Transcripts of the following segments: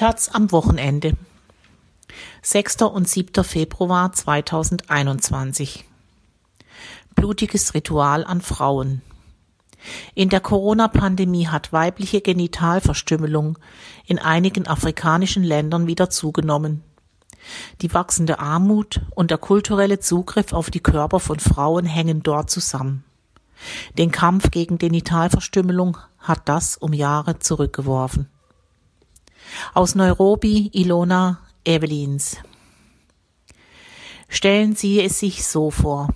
Taz am Wochenende. 6. und 7. Februar 2021. Blutiges Ritual an Frauen. In der Corona-Pandemie hat weibliche Genitalverstümmelung in einigen afrikanischen Ländern wieder zugenommen. Die wachsende Armut und der kulturelle Zugriff auf die Körper von Frauen hängen dort zusammen. Den Kampf gegen Genitalverstümmelung hat das um Jahre zurückgeworfen. Aus Nairobi, Ilona Evelins. Stellen Sie es sich so vor.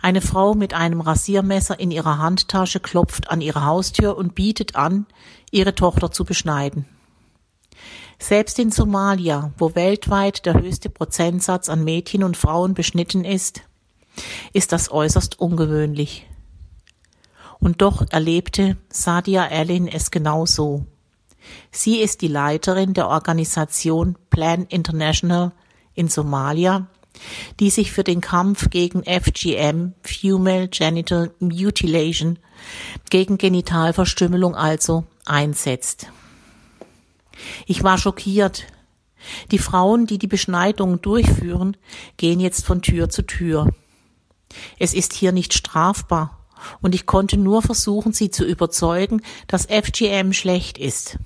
Eine Frau mit einem Rasiermesser in ihrer Handtasche klopft an ihre Haustür und bietet an, ihre Tochter zu beschneiden. Selbst in Somalia, wo weltweit der höchste Prozentsatz an Mädchen und Frauen beschnitten ist, ist das äußerst ungewöhnlich. Und doch erlebte Sadia Allen es genau so. Sie ist die Leiterin der Organisation Plan International in Somalia, die sich für den Kampf gegen FGM, Female Genital Mutilation, gegen Genitalverstümmelung also einsetzt. Ich war schockiert. Die Frauen, die die Beschneidung durchführen, gehen jetzt von Tür zu Tür. Es ist hier nicht strafbar und ich konnte nur versuchen, sie zu überzeugen, dass FGM schlecht ist.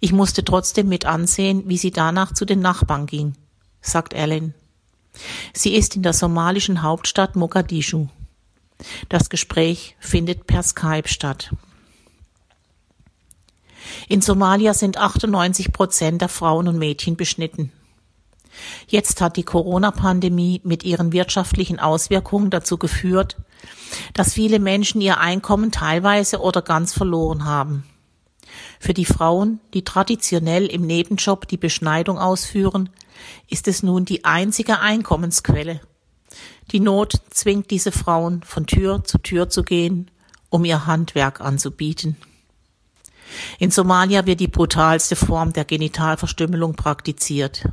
Ich musste trotzdem mit ansehen, wie sie danach zu den Nachbarn ging, sagt Ellen. Sie ist in der somalischen Hauptstadt Mogadischu. Das Gespräch findet per Skype statt. In Somalia sind 98 Prozent der Frauen und Mädchen beschnitten. Jetzt hat die Corona-Pandemie mit ihren wirtschaftlichen Auswirkungen dazu geführt, dass viele Menschen ihr Einkommen teilweise oder ganz verloren haben. Für die Frauen, die traditionell im Nebenjob die Beschneidung ausführen, ist es nun die einzige Einkommensquelle. Die Not zwingt diese Frauen, von Tür zu Tür zu gehen, um ihr Handwerk anzubieten. In Somalia wird die brutalste Form der Genitalverstümmelung praktiziert.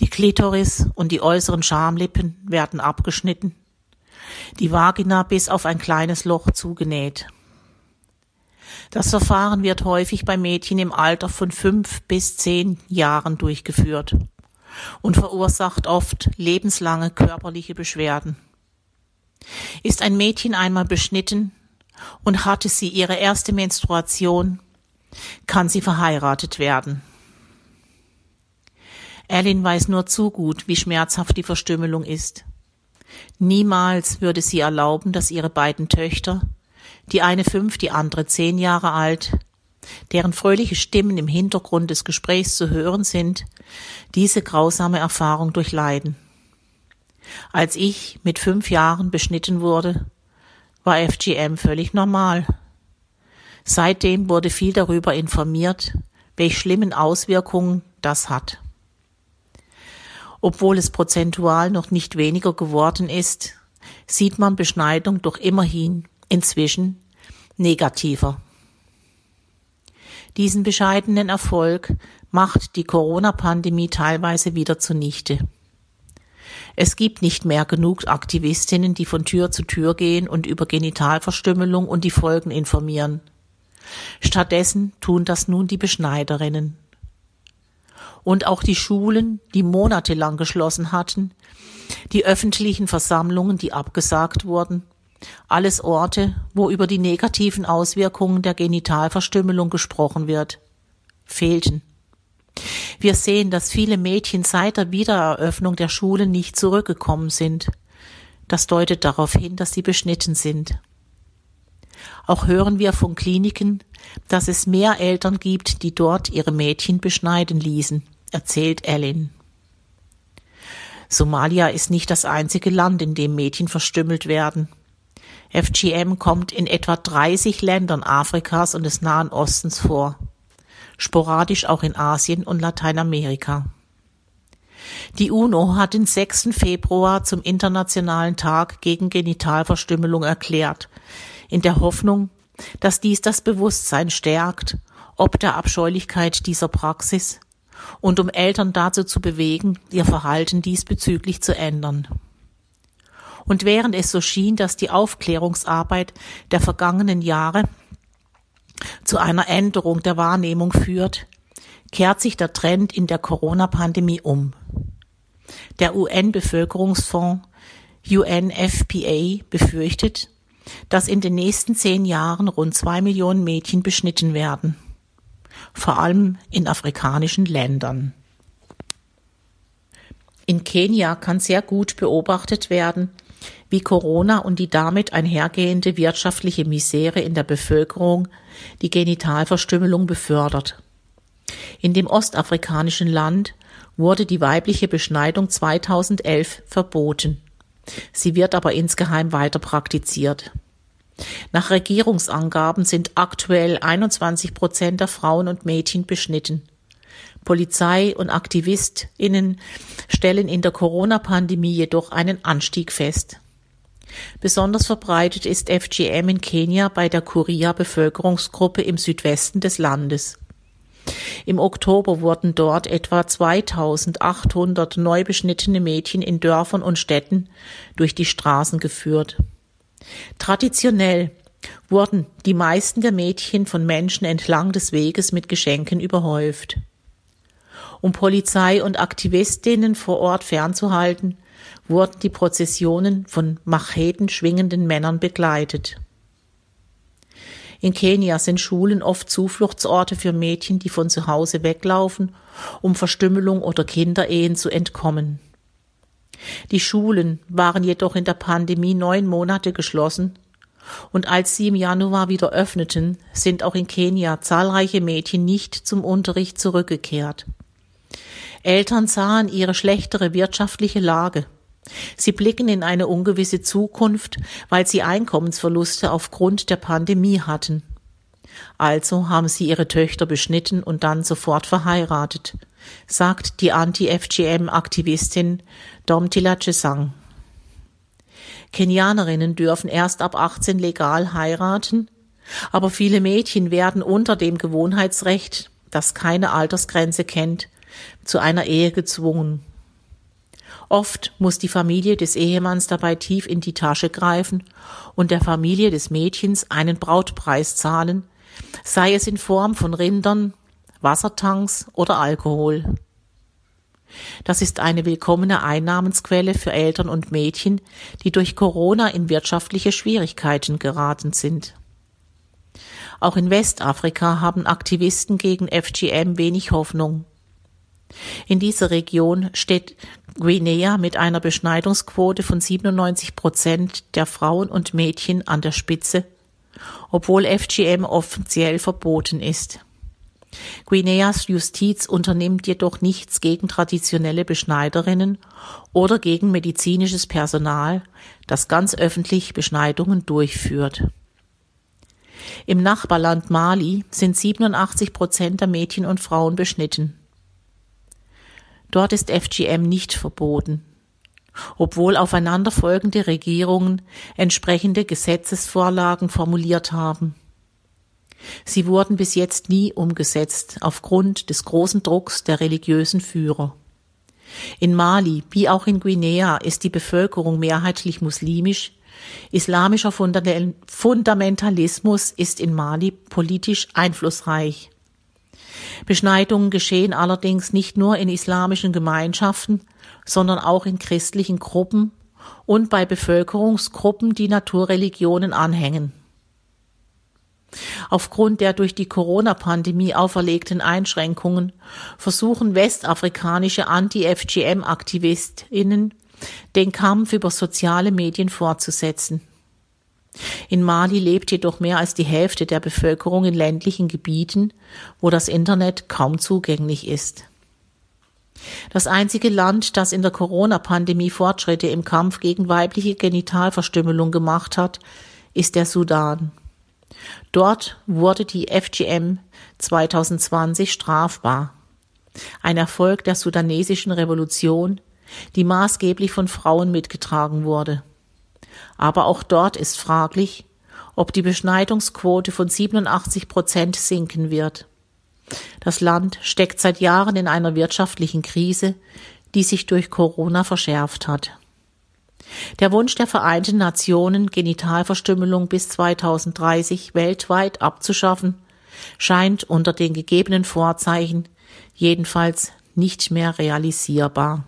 Die Klitoris und die äußeren Schamlippen werden abgeschnitten, die Vagina bis auf ein kleines Loch zugenäht. Das Verfahren wird häufig bei Mädchen im Alter von fünf bis zehn Jahren durchgeführt und verursacht oft lebenslange körperliche Beschwerden. Ist ein Mädchen einmal beschnitten und hatte sie ihre erste Menstruation, kann sie verheiratet werden. Erlin weiß nur zu gut, wie schmerzhaft die Verstümmelung ist. Niemals würde sie erlauben, dass ihre beiden Töchter die eine fünf, die andere zehn Jahre alt, deren fröhliche Stimmen im Hintergrund des Gesprächs zu hören sind, diese grausame Erfahrung durchleiden. Als ich mit fünf Jahren beschnitten wurde, war FGM völlig normal. Seitdem wurde viel darüber informiert, welche schlimmen Auswirkungen das hat. Obwohl es prozentual noch nicht weniger geworden ist, sieht man Beschneidung doch immerhin inzwischen negativer. Diesen bescheidenen Erfolg macht die Corona-Pandemie teilweise wieder zunichte. Es gibt nicht mehr genug Aktivistinnen, die von Tür zu Tür gehen und über Genitalverstümmelung und die Folgen informieren. Stattdessen tun das nun die Beschneiderinnen. Und auch die Schulen, die monatelang geschlossen hatten, die öffentlichen Versammlungen, die abgesagt wurden, alles Orte, wo über die negativen Auswirkungen der Genitalverstümmelung gesprochen wird, fehlten. Wir sehen, dass viele Mädchen seit der Wiedereröffnung der Schulen nicht zurückgekommen sind. Das deutet darauf hin, dass sie beschnitten sind. Auch hören wir von Kliniken, dass es mehr Eltern gibt, die dort ihre Mädchen beschneiden ließen, erzählt Ellen. Somalia ist nicht das einzige Land, in dem Mädchen verstümmelt werden. FGM kommt in etwa 30 Ländern Afrikas und des Nahen Ostens vor, sporadisch auch in Asien und Lateinamerika. Die UNO hat den 6. Februar zum Internationalen Tag gegen Genitalverstümmelung erklärt, in der Hoffnung, dass dies das Bewusstsein stärkt, ob der Abscheulichkeit dieser Praxis und um Eltern dazu zu bewegen, ihr Verhalten diesbezüglich zu ändern. Und während es so schien, dass die Aufklärungsarbeit der vergangenen Jahre zu einer Änderung der Wahrnehmung führt, kehrt sich der Trend in der Corona-Pandemie um. Der UN-Bevölkerungsfonds UNFPA befürchtet, dass in den nächsten zehn Jahren rund zwei Millionen Mädchen beschnitten werden, vor allem in afrikanischen Ländern. In Kenia kann sehr gut beobachtet werden, wie Corona und die damit einhergehende wirtschaftliche Misere in der Bevölkerung die Genitalverstümmelung befördert. In dem ostafrikanischen Land wurde die weibliche Beschneidung 2011 verboten. Sie wird aber insgeheim weiter praktiziert. Nach Regierungsangaben sind aktuell 21 Prozent der Frauen und Mädchen beschnitten. Polizei und AktivistInnen stellen in der Corona-Pandemie jedoch einen Anstieg fest. Besonders verbreitet ist FGM in Kenia bei der Kuria-Bevölkerungsgruppe im Südwesten des Landes. Im Oktober wurden dort etwa 2800 neu beschnittene Mädchen in Dörfern und Städten durch die Straßen geführt. Traditionell wurden die meisten der Mädchen von Menschen entlang des Weges mit Geschenken überhäuft. Um Polizei und Aktivistinnen vor Ort fernzuhalten, wurden die Prozessionen von Macheten schwingenden Männern begleitet. In Kenia sind Schulen oft Zufluchtsorte für Mädchen, die von zu Hause weglaufen, um Verstümmelung oder Kinderehen zu entkommen. Die Schulen waren jedoch in der Pandemie neun Monate geschlossen, und als sie im Januar wieder öffneten, sind auch in Kenia zahlreiche Mädchen nicht zum Unterricht zurückgekehrt. Eltern sahen ihre schlechtere wirtschaftliche Lage Sie blicken in eine ungewisse Zukunft, weil sie Einkommensverluste aufgrund der Pandemie hatten. Also haben sie ihre Töchter beschnitten und dann sofort verheiratet, sagt die Anti-FGM-Aktivistin Domtila Chesang. Kenianerinnen dürfen erst ab 18 legal heiraten, aber viele Mädchen werden unter dem Gewohnheitsrecht, das keine Altersgrenze kennt, zu einer Ehe gezwungen. Oft muss die Familie des Ehemanns dabei tief in die Tasche greifen und der Familie des Mädchens einen Brautpreis zahlen, sei es in Form von Rindern, Wassertanks oder Alkohol. Das ist eine willkommene Einnahmensquelle für Eltern und Mädchen, die durch Corona in wirtschaftliche Schwierigkeiten geraten sind. Auch in Westafrika haben Aktivisten gegen FGM wenig Hoffnung. In dieser Region steht Guinea mit einer Beschneidungsquote von 97 Prozent der Frauen und Mädchen an der Spitze, obwohl FGM offiziell verboten ist. Guineas Justiz unternimmt jedoch nichts gegen traditionelle Beschneiderinnen oder gegen medizinisches Personal, das ganz öffentlich Beschneidungen durchführt. Im Nachbarland Mali sind 87 Prozent der Mädchen und Frauen beschnitten. Dort ist FGM nicht verboten, obwohl aufeinanderfolgende Regierungen entsprechende Gesetzesvorlagen formuliert haben. Sie wurden bis jetzt nie umgesetzt aufgrund des großen Drucks der religiösen Führer. In Mali wie auch in Guinea ist die Bevölkerung mehrheitlich muslimisch. Islamischer Fundamentalismus ist in Mali politisch einflussreich. Beschneidungen geschehen allerdings nicht nur in islamischen Gemeinschaften, sondern auch in christlichen Gruppen und bei Bevölkerungsgruppen, die Naturreligionen anhängen. Aufgrund der durch die Corona-Pandemie auferlegten Einschränkungen versuchen westafrikanische Anti-FGM-Aktivistinnen, den Kampf über soziale Medien fortzusetzen. In Mali lebt jedoch mehr als die Hälfte der Bevölkerung in ländlichen Gebieten, wo das Internet kaum zugänglich ist. Das einzige Land, das in der Corona-Pandemie Fortschritte im Kampf gegen weibliche Genitalverstümmelung gemacht hat, ist der Sudan. Dort wurde die FGM 2020 strafbar. Ein Erfolg der sudanesischen Revolution, die maßgeblich von Frauen mitgetragen wurde. Aber auch dort ist fraglich, ob die Beschneidungsquote von 87 Prozent sinken wird. Das Land steckt seit Jahren in einer wirtschaftlichen Krise, die sich durch Corona verschärft hat. Der Wunsch der Vereinten Nationen, Genitalverstümmelung bis 2030 weltweit abzuschaffen, scheint unter den gegebenen Vorzeichen Jedenfalls nicht mehr realisierbar.